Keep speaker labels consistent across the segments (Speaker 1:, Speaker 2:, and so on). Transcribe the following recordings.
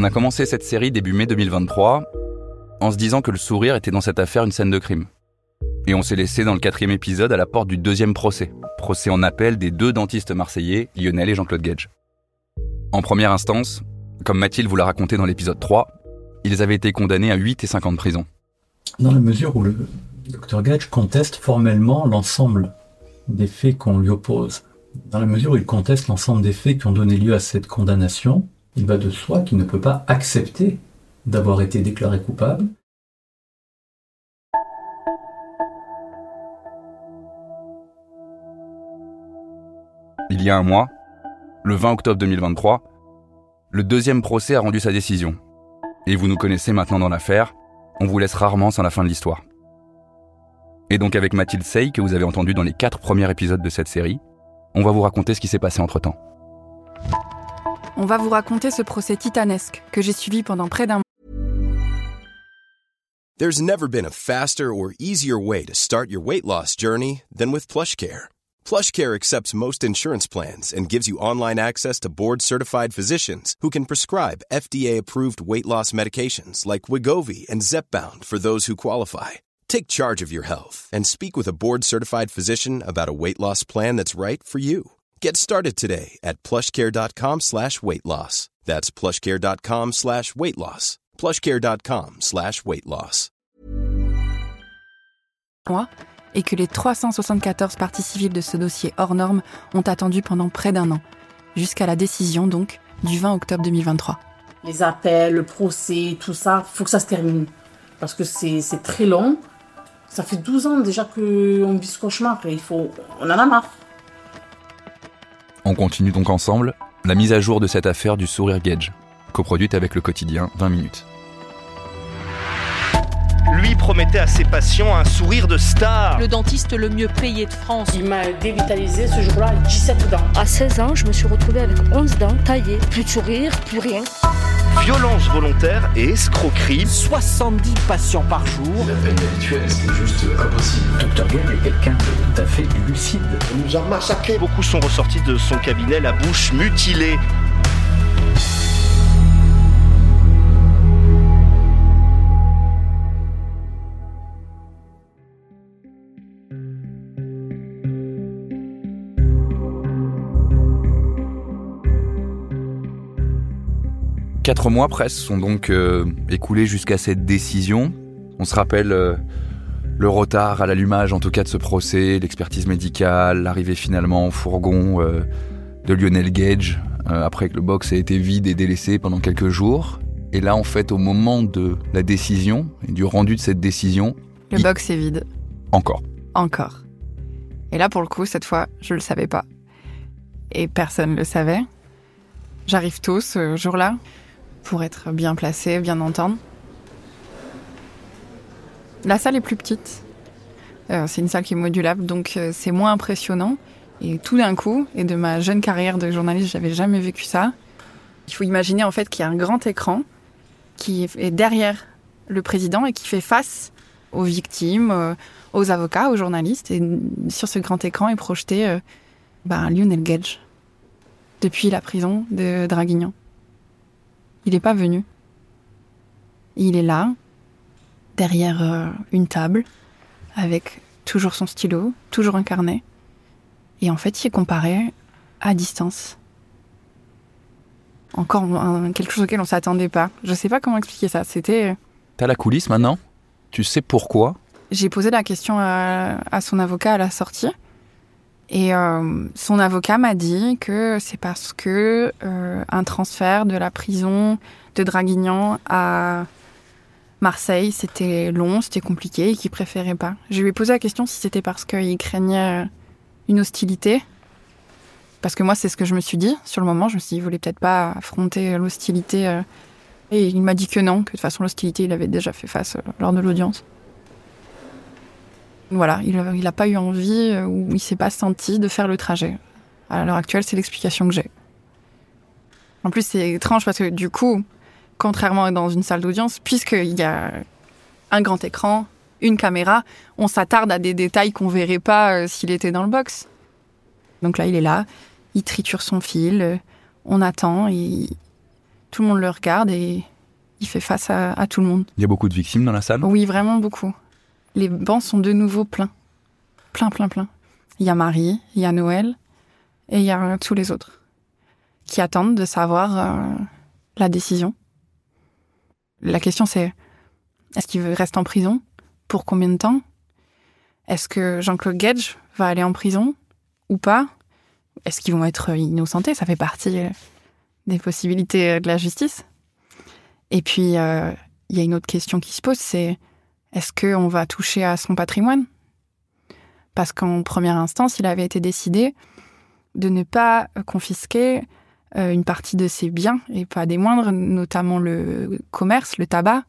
Speaker 1: On a commencé cette série début mai 2023 en se disant que le sourire était dans cette affaire une scène de crime. Et on s'est laissé dans le quatrième épisode à la porte du deuxième procès, procès en appel des deux dentistes marseillais, Lionel et Jean-Claude Gage. En première instance, comme Mathilde vous l'a raconté dans l'épisode 3, ils avaient été condamnés à 8 et 5 ans de prison.
Speaker 2: Dans la mesure où le docteur Gage conteste formellement l'ensemble des faits qu'on lui oppose, dans la mesure où il conteste l'ensemble des faits qui ont donné lieu à cette condamnation, il va de soi qu'il ne peut pas accepter d'avoir été déclaré coupable.
Speaker 1: Il y a un mois, le 20 octobre 2023, le deuxième procès a rendu sa décision. Et vous nous connaissez maintenant dans l'affaire, on vous laisse rarement sans la fin de l'histoire. Et donc avec Mathilde Sey, que vous avez entendu dans les quatre premiers épisodes de cette série, on va vous raconter ce qui s'est passé entre-temps.
Speaker 3: On va vous raconter ce procès titanesque que j'ai suivi pendant près d'un
Speaker 4: There's never been a faster or easier way to start your weight loss journey than with PlushCare. PlushCare accepts most insurance plans and gives you online access to board-certified physicians who can prescribe FDA-approved weight loss medications like Wigovi and Zepbound for those who qualify. Take charge of your health and speak with a board-certified physician about a weight loss plan that's right for you. Get started today at plushcare.com slash weight loss. That's plushcare.com slash weight loss. plushcare.com slash weight loss.
Speaker 3: et que les 374 parties civiles de ce dossier hors norme ont attendu pendant près d'un an, jusqu'à la décision donc du 20 octobre 2023.
Speaker 5: Les appels, le procès, tout ça, faut que ça se termine. Parce que c'est c'est très long. Ça fait 12 ans déjà qu'on vit ce cauchemar et il faut, on en a marre.
Speaker 1: On continue donc ensemble la mise à jour de cette affaire du sourire Gage, coproduite avec le quotidien 20 minutes.
Speaker 6: Lui promettait à ses patients un sourire de star.
Speaker 7: le dentiste le mieux payé de France.
Speaker 5: Il m'a dévitalisé ce jour-là, 17 dents.
Speaker 8: À 16 ans, je me suis retrouvée avec 11 dents taillées, plus de sourire, plus rien.
Speaker 6: Violence volontaire et escroquerie.
Speaker 9: 70 patients par jour.
Speaker 2: La peine habituelle, c'est juste impossible. Docteur Gage est quelqu'un de tout à fait lucide.
Speaker 6: Beaucoup sont ressortis de son cabinet la bouche mutilée.
Speaker 1: Quatre mois presque sont donc euh, écoulés jusqu'à cette décision. On se rappelle euh, le retard à l'allumage, en tout cas, de ce procès, l'expertise médicale, l'arrivée finalement au fourgon euh, de Lionel Gage, après que le box ait été vide et délaissé pendant quelques jours. Et là, en fait, au moment de la décision et du rendu de cette décision,
Speaker 3: Le
Speaker 1: Il-
Speaker 3: box est vide,
Speaker 1: encore.
Speaker 3: encore. Et là, pour le coup, cette fois, je le savais pas. Et personne le savait. J'arrive tôt ce jour-là pour être bien placé, bien entendre. La salle est plus petite. Euh, c'est une salle qui est modulable, donc euh, c'est moins impressionnant. Et tout d'un coup, et de ma jeune carrière de journaliste, j'avais jamais vécu ça. Il faut imaginer en fait qu'il y a un grand écran qui est derrière le président et qui fait face aux victimes, euh, aux avocats, aux journalistes. Et sur ce grand écran est projeté ben, Lionel Gage depuis la prison de Draguignan. Il n'est pas venu. Il est là, derrière euh, une table, avec toujours son stylo, toujours un carnet. Et en fait, il est comparé à distance. Encore un- quelque chose auquel on s'attendait pas. Je sais pas comment expliquer ça. C'était.
Speaker 1: T'as la coulisse maintenant? Tu sais pourquoi?
Speaker 3: J'ai posé la question à, à son avocat à la sortie. Et euh, son avocat m'a dit que c'est parce que euh, un transfert de la prison de Draguignan à Marseille, c'était long, c'était compliqué et qu'il préférait pas. Je lui ai posé la question si c'était parce qu'il craignait une hostilité. Parce que moi, c'est ce que je me suis dit sur le moment. Je me suis dit, il voulait peut-être pas affronter l'hostilité. euh, et il m'a dit que non, que de toute façon, l'hostilité, il avait déjà fait face euh, lors de l'audience. Voilà, il n'a il pas eu envie euh, ou il s'est pas senti de faire le trajet. À l'heure actuelle, c'est l'explication que j'ai. En plus, c'est étrange parce que du coup, contrairement à dans une salle d'audience, puisqu'il y a un grand écran, une caméra, on s'attarde à des détails qu'on verrait pas euh, s'il était dans le box. Donc là, il est là, il triture son fil, euh, on attend, et Tout le monde le regarde et il fait face à, à tout le monde.
Speaker 1: Il y a beaucoup de victimes dans la salle?
Speaker 3: Oui, vraiment beaucoup. Les bancs sont de nouveau pleins. Plein, plein, plein. Il y a Marie, il y a Noël et il y a tous les autres qui attendent de savoir euh, la décision. La question c'est est-ce qu'il reste en prison? Pour combien de temps? Est-ce que Jean-Claude Gage va aller en prison ou pas? Est-ce qu'ils vont être innocentés? Ça fait partie euh, des possibilités euh, de la justice. Et puis, euh, il y a une autre question qui se pose, c'est est-ce qu'on va toucher à son patrimoine? Parce qu'en première instance, il avait été décidé de ne pas confisquer euh, une partie de ses biens, et pas des moindres, notamment le commerce, le tabac,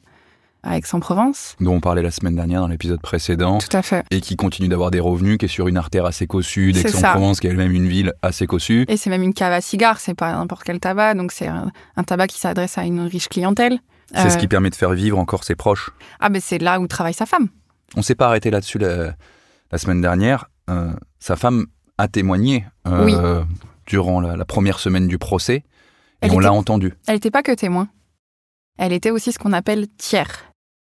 Speaker 3: à Aix-en-Provence.
Speaker 1: dont on parlait la semaine dernière dans l'épisode précédent,
Speaker 3: Tout à fait.
Speaker 1: et qui continue d'avoir des revenus, qui est sur une artère assez cossue d'Aix-en-Provence, qui est elle-même une ville assez cossue.
Speaker 3: Et c'est même une cave à cigares, c'est pas n'importe quel tabac, donc c'est un, un tabac qui s'adresse à une riche clientèle.
Speaker 1: C'est ce
Speaker 3: Euh,
Speaker 1: qui permet de faire vivre encore ses proches.
Speaker 3: Ah ben c'est là où travaille sa femme.
Speaker 1: On s'est pas arrêté là-dessus la, la semaine dernière. Euh, sa femme a témoigné euh,
Speaker 3: Oui.
Speaker 1: durant la, la première semaine du procès, et
Speaker 3: Elle
Speaker 1: on l'a entendu.
Speaker 3: Elle n'était pas que témoin. Elle était aussi ce qu'on appelle tiers.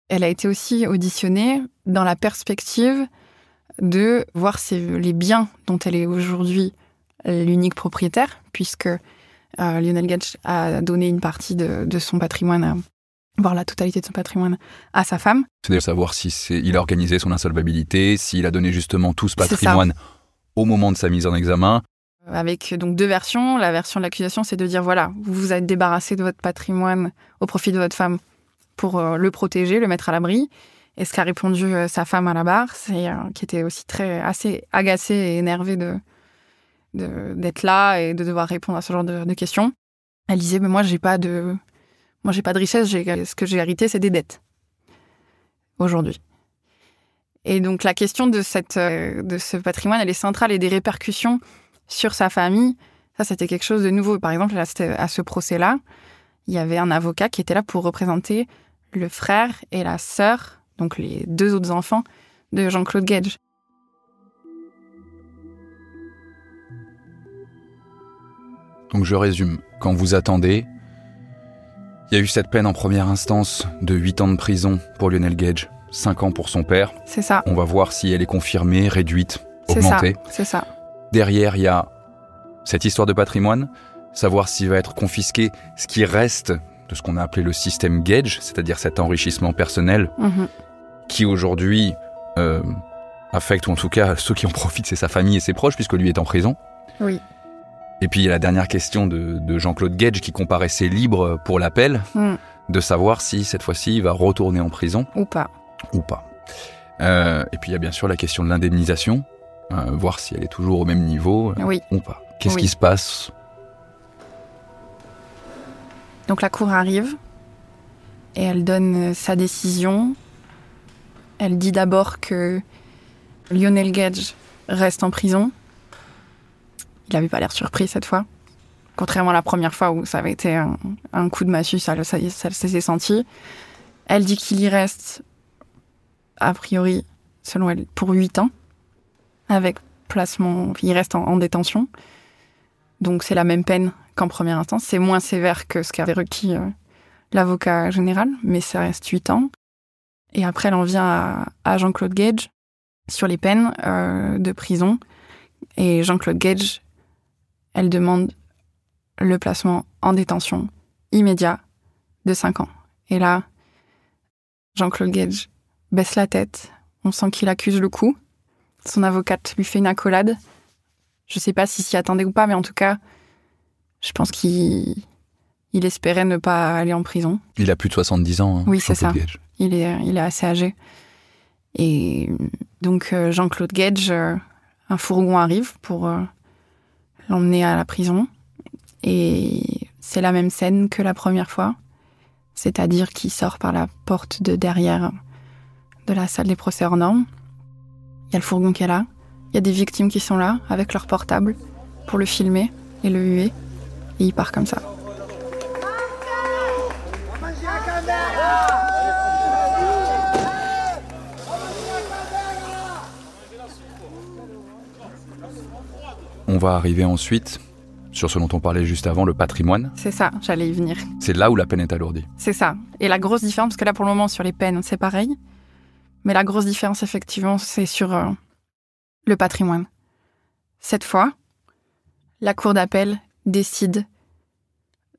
Speaker 3: Elle a été aussi auditionnée dans la perspective de voir si les biens dont elle est aujourd'hui l'unique propriétaire, puisque euh, Lionel Gage a donné une partie de, de son patrimoine, à- voire la totalité de son patrimoine, à sa femme.
Speaker 1: C'est de savoir si il a organisé son insolvabilité, s'il a donné justement tout ce patrimoine au moment de sa mise en examen.
Speaker 3: avec donc deux versions. La version de l'accusation, c'est de dire voilà, vous vous êtes débarrassé de votre patrimoine au profit de votre femme pour euh, le protéger, le mettre à l'abri. Et ce qu'a répondu euh, sa femme à la barre, c'est euh, qui était aussi très assez agacée et énervée de- d'être là et de devoir répondre à ce genre de, de questions. Elle disait mais moi j'ai pas de moi j'ai pas de richesse, j'ai- ce que j'ai hérité c'est des dettes aujourd'hui. Et donc la question de cette euh, de ce patrimoine, elle est centrale et des répercussions sur sa famille, ça c'était quelque chose de nouveau. Par exemple, à ce procès-là, il y avait un avocat qui était là pour représenter le frère et la sœur, donc les deux autres enfants de Jean-Claude Gage.
Speaker 1: Donc je résume. Quand vous attendez, il y a eu cette peine en première instance de 8 ans de prison pour Lionel Gage, 5 ans pour son père.
Speaker 3: C'est ça,
Speaker 1: On va voir si elle est confirmée, réduite,
Speaker 3: c'est ça,
Speaker 1: augmentée.
Speaker 3: c'est ça.
Speaker 1: Derrière, il y a cette histoire de patrimoine, savoir s'il va être confisqué ce qui reste de ce qu'on a appelé le système Gage, c'est-à-dire cet enrichissement personnel
Speaker 3: Mhm.
Speaker 1: qui aujourd'hui euh, affecte, ou en tout cas ceux qui en profitent, c'est sa famille et ses proches, puisque lui est en prison.
Speaker 3: Oui.
Speaker 1: Et puis il y a la dernière question de, de Jean-Claude Gage qui comparaissait libre pour l'appel,
Speaker 3: Mm.
Speaker 1: de savoir si cette fois-ci il va retourner en prison
Speaker 3: Ou pas.
Speaker 1: ou pas. Euh, et puis il y a bien sûr la question de l'indemnisation, euh, voir si elle est toujours au même niveau euh,
Speaker 3: Oui.
Speaker 1: ou pas. Qu'est-ce
Speaker 3: Oui.
Speaker 1: qui se passe?
Speaker 3: Donc la cour arrive et elle donne sa décision. Elle dit d'abord que Lionel Gage reste en prison. Il n'avait pas l'air surpris cette fois. Contrairement à la première fois où ça avait été un, coup de massue, ça, le- ça, ça s'est senti. Elle dit qu'il y reste, a priori, selon elle, pour 8 ans, avec placement. Il reste en- en détention. Donc c'est la même peine qu'en première instance. C'est moins sévère que ce qu'avait requis euh, l'avocat général, mais ça reste 8 ans. Et après, elle en vient à, à Jean-Claude Gage sur les peines euh, de prison. Et Jean-Claude Gage, elle demande le placement en détention immédiat de 5 ans. Et là, Jean-Claude Gage baisse la tête. On sent qu'il accuse le coup. Son avocate lui fait une accolade. Je sais pas s'il s'y attendait ou pas, mais en tout cas, je pense qu'il il espérait ne pas aller en prison.
Speaker 1: Il a plus de 70 ans. hein,
Speaker 3: Oui, c'est ça.
Speaker 1: Gage.
Speaker 3: Il est, il est assez âgé. Et donc, euh, Jean-Claude Gage, euh, un fourgon arrive pour euh, l'emmener à la prison. Et c'est la même scène que la première fois. C'est-à-dire qu'il sort par la porte de derrière de la salle des procès hors normes. Il y a le fourgon qui est là. Il y a des victimes qui sont là avec leur portable pour le filmer et le huer. Et il part comme ça.
Speaker 1: On va arriver ensuite sur ce dont on parlait juste avant, le patrimoine.
Speaker 3: C'est ça, j'allais y venir.
Speaker 1: C'est là où la peine est alourdie.
Speaker 3: C'est ça. Et la grosse différence, parce que là pour le moment sur les peines c'est pareil, mais la grosse différence effectivement c'est sur euh, le patrimoine. Cette fois, la Cour d'appel décide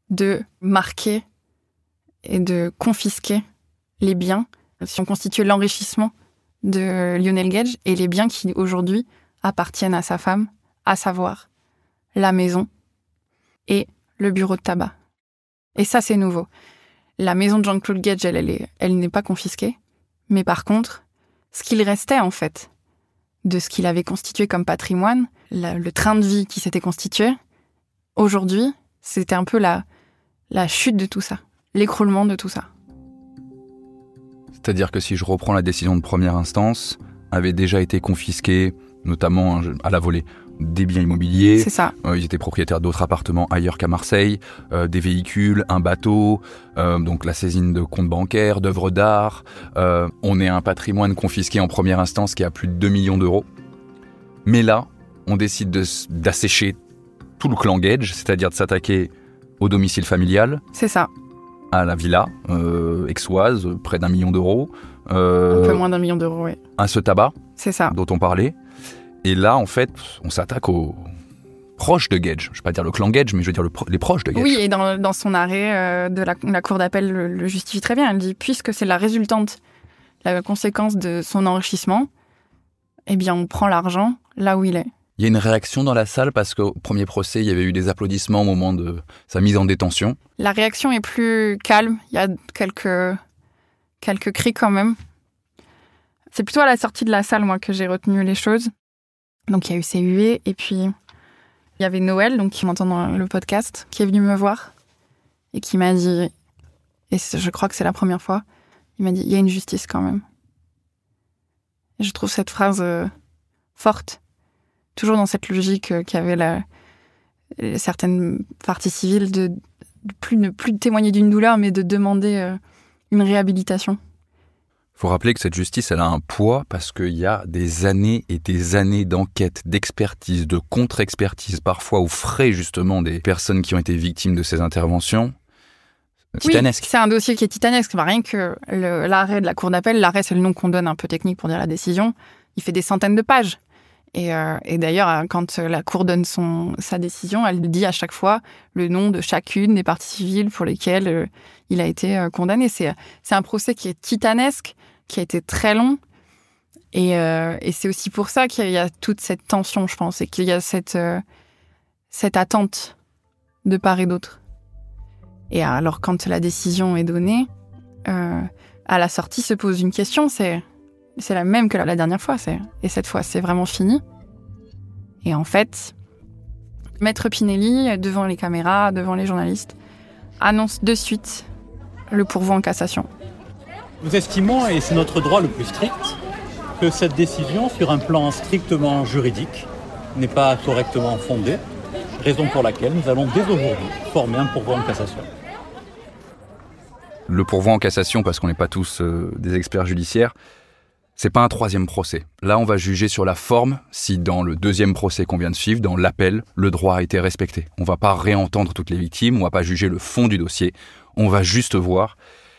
Speaker 3: de marquer et de confisquer les biens qui ont constitué l'enrichissement de Lionel Gage et les biens qui aujourd'hui appartiennent à sa femme, à savoir la maison et le bureau de tabac. Et ça, c'est nouveau. La maison de Jean-Claude Gage, elle, elle, elle n'est pas confisquée. Mais par contre, ce qu'il restait, en fait, de ce qu'il avait constitué comme patrimoine, le train de vie qui s'était constitué, aujourd'hui, c'était un peu la, la chute de tout ça, l'écroulement de tout ça.
Speaker 1: C'est-à-dire que si je reprends la décision de première instance, avait déjà été confisqué, notamment à la volée, des biens immobiliers.
Speaker 3: C'est ça.
Speaker 1: Euh, ils étaient propriétaires d'autres appartements ailleurs qu'à Marseille, euh, des véhicules, un bateau, euh, donc la saisine de comptes bancaires, d'œuvres d'art. on est un patrimoine confisqué en première instance qui a plus de 2 millions d'euros. Mais là, on décide d'assécher tout le clan Gage, c'est-à-dire de s'attaquer au domicile familial.
Speaker 3: C'est ça
Speaker 1: à la villa exoise, près d'un million d'euros.
Speaker 3: Un peu moins d'un million d'euros, oui.
Speaker 1: À ce tabac.
Speaker 3: C'est ça.
Speaker 1: Dont on parlait. Et là, en fait, on s'attaque aux proches de Gage. Je ne vais pas dire le clan Gage, mais je veux dire les proches de Gage.
Speaker 3: Oui, et dans, dans son arrêt euh, de la, la Cour d'appel le, justifie très bien. Elle dit, puisque c'est la résultante, la conséquence de son enrichissement, eh bien, on prend l'argent là où il est.
Speaker 1: Il y a une réaction dans la salle parce qu'au premier procès, il y avait eu des applaudissements au moment de sa mise en détention.
Speaker 3: La réaction est plus calme. Il y a quelques, quelques cris quand même. C'est plutôt à la sortie de la salle, moi, que j'ai retenu les choses. Donc, il y a eu ces huées. Et puis, il y avait Noël, donc, qui m'entend dans le podcast, qui est venu me voir et qui m'a dit, et je crois que c'est la première fois, il m'a dit, il y a une justice quand même. Je trouve cette phrase euh, forte toujours dans cette logique euh, qu'avait la, certaines parties civiles de, plus ne plus témoigner d'une douleur, mais de demander euh, une réhabilitation.
Speaker 1: Il faut rappeler que cette justice, elle a un poids parce qu'il y a des années et des années d'enquête, d'expertise, de contre-expertise, parfois aux frais justement des personnes qui ont été victimes de ces interventions. Titanesque.
Speaker 3: Oui, c'est un dossier qui est titanesque. Rien que l'arrêt de la cour d'appel, l'arrêt c'est le nom qu'on donne un peu technique pour dire la décision, il fait des centaines de pages. Euh, et, d'ailleurs, euh, quand la Cour donne son, sa décision, elle dit à chaque fois le nom de chacune des parties civiles pour lesquelles euh, il a été condamné. C'est, un procès qui est titanesque, qui a été très long. Et, et c'est aussi pour ça qu'il y a toute cette tension, je pense, et qu'il y a cette, cette attente de part et d'autre. Et alors, quand la décision est donnée, à la sortie se pose une question, c'est c'est la même que la dernière fois. Et cette fois, c'est vraiment fini. Et en fait, Maître Pinelli, devant les caméras, devant les journalistes, annonce de suite le pourvoi en cassation.
Speaker 2: Nous estimons, et c'est notre droit le plus strict, que cette décision, sur un plan strictement juridique, n'est pas correctement fondée, raison pour laquelle nous allons dès aujourd'hui former un pourvoi en cassation.
Speaker 1: Le pourvoi en cassation, parce qu'on n'est pas tous euh, des experts judiciaires, c'est pas un troisième procès. Là, on va juger sur la forme si dans le deuxième procès qu'on vient de suivre, dans l'appel, le droit a été respecté. On va pas réentendre toutes les victimes, on va pas juger le fond du dossier. On va juste voir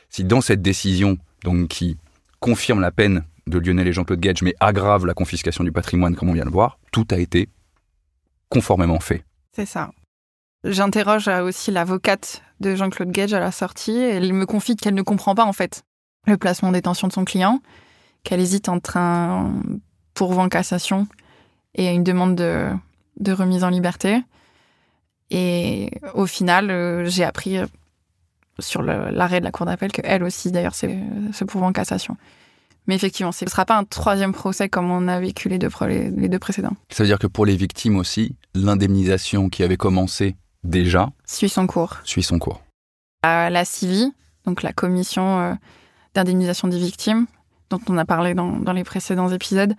Speaker 1: si dans cette décision, donc qui confirme la peine de Lionel et Jean-Claude Gage, mais aggrave la confiscation du patrimoine, comme on vient de voir, tout a été conformément fait.
Speaker 3: C'est ça. J'interroge aussi l'avocate de Jean-Claude Gage à la sortie. Elle me confie qu'elle ne comprend pas en fait le placement en détention de son client qu'elle hésite entre un pourvoi en cassation et une demande de, remise en liberté. Et au final, euh, j'ai appris sur l'arrêt de la cour d'appel qu'elle aussi, d'ailleurs, c'est ce pourvoi en cassation. Mais effectivement, ce ne sera pas un troisième procès comme on a vécu les deux, les, deux précédents.
Speaker 1: Ça veut dire que pour les victimes aussi, l'indemnisation qui avait commencé déjà
Speaker 3: suit son cours.
Speaker 1: Suit son cours.
Speaker 3: la CIVI, donc la commission euh, d'indemnisation des victimes, dont on a parlé dans, les précédents épisodes,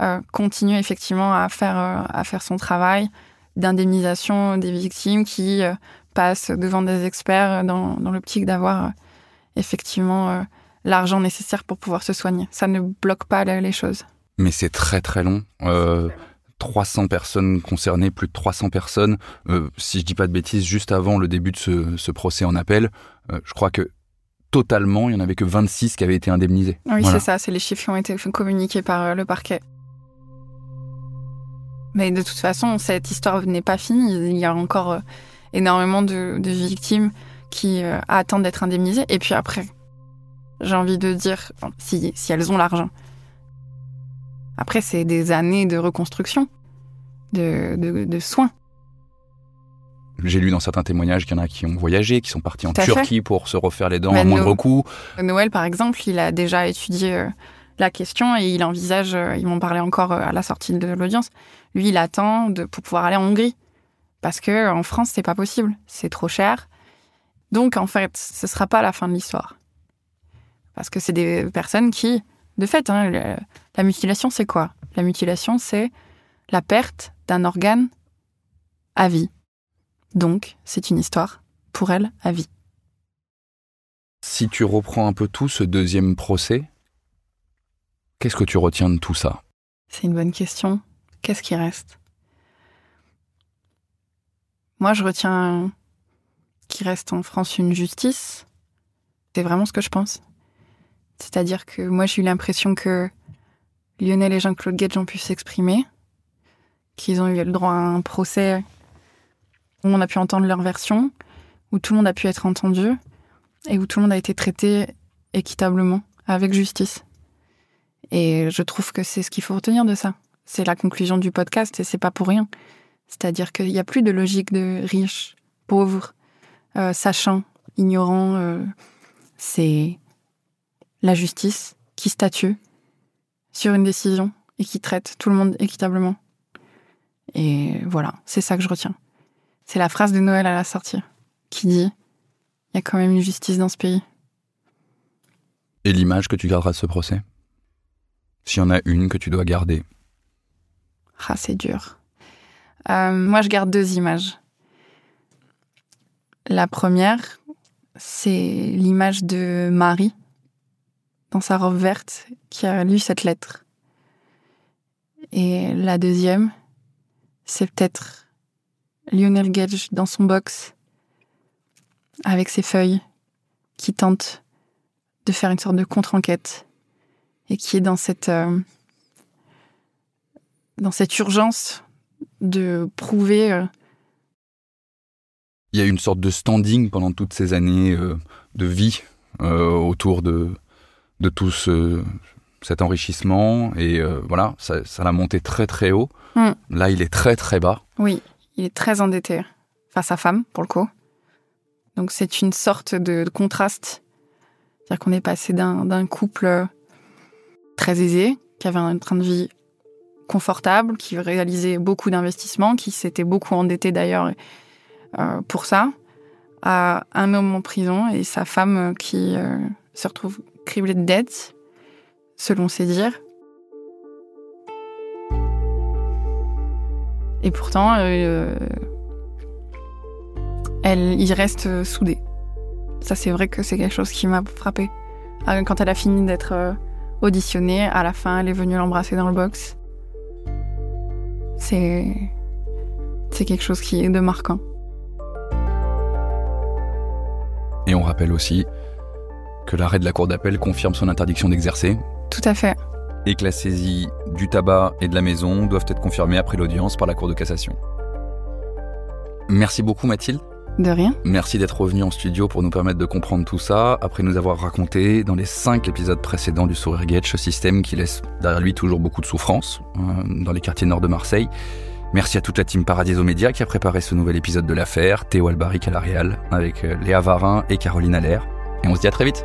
Speaker 3: euh, continue effectivement à faire, euh, à faire son travail d'indemnisation des victimes qui euh, passent devant des experts dans, dans l'optique d'avoir effectivement l'argent nécessaire pour pouvoir se soigner. Ça ne bloque pas les choses.
Speaker 1: Mais c'est très très long. 300 personnes concernées, plus de 300 personnes. Euh, si je dis pas de bêtises, juste avant le début de ce, procès en appel, euh, je crois que totalement, il y en avait que 26 qui avaient été indemnisés.
Speaker 3: Oui, c'est ça, c'est les chiffres qui ont été communiqués par euh, le parquet. Mais de toute façon, cette histoire n'est pas finie. Il y a encore énormément de, victimes qui attendent d'être indemnisées. Et puis après, j'ai envie de dire, si, si elles ont l'argent, après, c'est des années de reconstruction, de, soins.
Speaker 1: J'ai lu dans certains témoignages qu'il y en a qui ont voyagé, qui sont partis en Turquie pour se refaire les dents à moindre coût.
Speaker 3: Noël, par exemple, il a déjà étudié euh, la question et il envisage, euh, ils m'ont parlé encore euh, à la sortie de l'audience, lui, il attend de, pour pouvoir aller en Hongrie. Parce que en France, c'est pas possible. C'est trop cher. Donc, en fait, ce sera pas la fin de l'histoire. Parce que c'est des personnes qui de fait, hein, la mutilation, c'est quoi? La mutilation, c'est la perte d'un organe à vie. Donc, c'est une histoire pour elle à vie.
Speaker 1: Si tu reprends un peu tout ce deuxième procès, qu'est-ce que tu retiens de tout ça?
Speaker 3: C'est une bonne question. Qu'est-ce qui reste? Moi, je retiens qu'il reste en France une justice. C'est vraiment ce que je pense. C'est-à-dire que moi, j'ai eu l'impression que Lionel et Jean-Claude Gage ont pu s'exprimer, qu'ils ont eu le droit à un procès où on a pu entendre leur version, où tout le monde a pu être entendu et où tout le monde a été traité équitablement, avec justice. Et je trouve que c'est ce qu'il faut retenir de ça. C'est la conclusion du podcast et c'est pas pour rien. C'est-à-dire qu'il n'y a plus de logique de riche, pauvre, euh, sachant, ignorant. Euh, c'est la justice qui statue sur une décision et qui traite tout le monde équitablement. Et voilà, c'est ça que je retiens. C'est la phrase de Noël à la sortie qui dit il y a quand même une justice dans ce pays.
Speaker 1: Et l'image que tu garderas de ce procès? S'il y en a une que tu dois garder
Speaker 3: Ah, c'est dur. Euh, moi, je garde deux images. La première, c'est l'image de Marie dans sa robe verte qui a lu cette lettre. Et la deuxième, c'est peut-être Lionel Gage dans son box avec ses feuilles qui tente de faire une sorte de contre-enquête et qui est dans cette euh, dans cette urgence de prouver. Euh,
Speaker 1: Il y a une sorte de standing pendant toutes ces années euh, de vie autour de de tout cet enrichissement. Et euh, voilà, ça, l'a monté très très haut. Mm. Là, il est très très bas.
Speaker 3: Oui, il est très endetté face à femme, pour le coup. Donc c'est une sorte de, contraste. C'est-à-dire qu'on est passé d'un couple très aisé, qui avait un train de vie confortable, qui réalisait beaucoup d'investissements, qui s'était beaucoup endetté d'ailleurs euh, pour ça, à un homme en prison et sa femme qui euh, se retrouve criblée de dettes, selon ses dires. Et pourtant, euh, elle, il reste soudé. Ça, c'est vrai que c'est quelque chose qui m'a frappé. Ah, quand elle a fini d'être euh, auditionnée, à la fin, elle est venue l'embrasser dans le box. C'est. C'est quelque chose qui est de marquant.
Speaker 1: Et on rappelle aussi que l'arrêt de la Cour d'appel confirme son interdiction d'exercer.
Speaker 3: Tout à fait.
Speaker 1: Et que la saisie du tabac et de la maison doivent être confirmées après l'audience par la Cour de cassation. Merci beaucoup Mathilde.
Speaker 3: De rien.
Speaker 1: Merci d'être revenu en studio pour nous permettre de comprendre tout ça, après nous avoir raconté dans les cinq épisodes précédents du Sourire Gate, ce système qui laisse derrière lui toujours beaucoup de souffrance euh, dans les quartiers nord de Marseille. Merci à toute la team Paradiso Média qui a préparé ce nouvel épisode de l'affaire, Théo Albaric à la Réal, avec euh, Léa Varin et Caroline Allaire. Et on se dit à très vite.